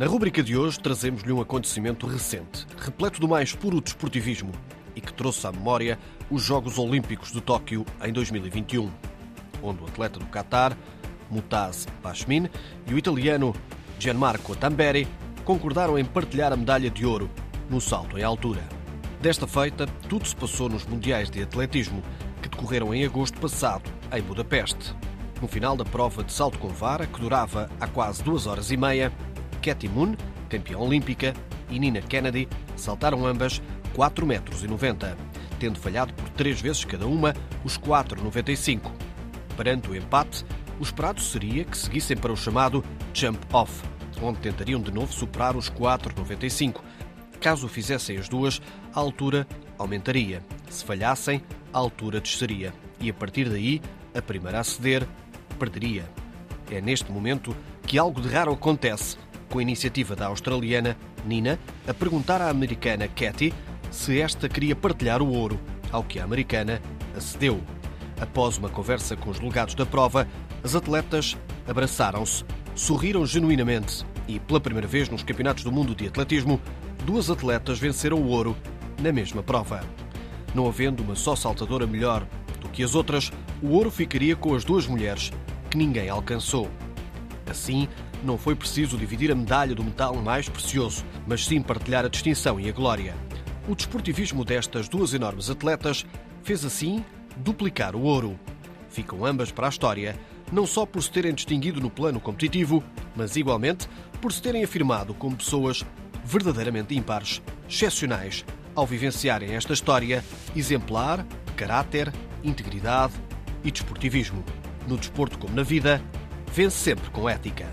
Na rúbrica de hoje trazemos-lhe um acontecimento recente, repleto do mais puro desportivismo e que trouxe à memória os Jogos Olímpicos de Tóquio em 2021, onde o atleta do Qatar, Mutaz Pashmin, e o italiano Gianmarco Tamberi concordaram em partilhar a medalha de ouro no salto em altura. Desta feita, tudo se passou nos Mundiais de Atletismo, que decorreram em agosto passado, em Budapeste. No final da prova de salto com vara, que durava há quase duas horas e meia, Katy Moon, campeã olímpica, e Nina Kennedy saltaram ambas 4,90 metros, tendo falhado por três vezes cada uma os 4,95. Perante o empate, o esperado seria que seguissem para o chamado jump off, onde tentariam de novo superar os 4,95. Caso fizessem as duas, a altura aumentaria. Se falhassem, a altura desceria. E a partir daí, a primeira a ceder perderia. É neste momento que algo de raro acontece, com a iniciativa da australiana Nina a perguntar à americana Katy se esta queria partilhar o ouro, ao que a americana acedeu. Após uma conversa com os delegados da prova, as atletas abraçaram-se, sorriram genuinamente e, pela primeira vez nos Campeonatos do Mundo de Atletismo, duas atletas venceram o ouro na mesma prova. Não havendo uma só saltadora melhor do que as outras, o ouro ficaria com as duas mulheres, que ninguém alcançou. Assim, não foi preciso dividir a medalha do metal mais precioso, mas sim partilhar a distinção e a glória. O desportivismo destas duas enormes atletas fez assim duplicar o ouro. Ficam ambas para a história, não só por se terem distinguido no plano competitivo, mas igualmente por se terem afirmado como pessoas verdadeiramente ímpares, excepcionais, ao vivenciarem esta história exemplar de caráter, integridade e desportivismo. No desporto como na vida, vence sempre com ética.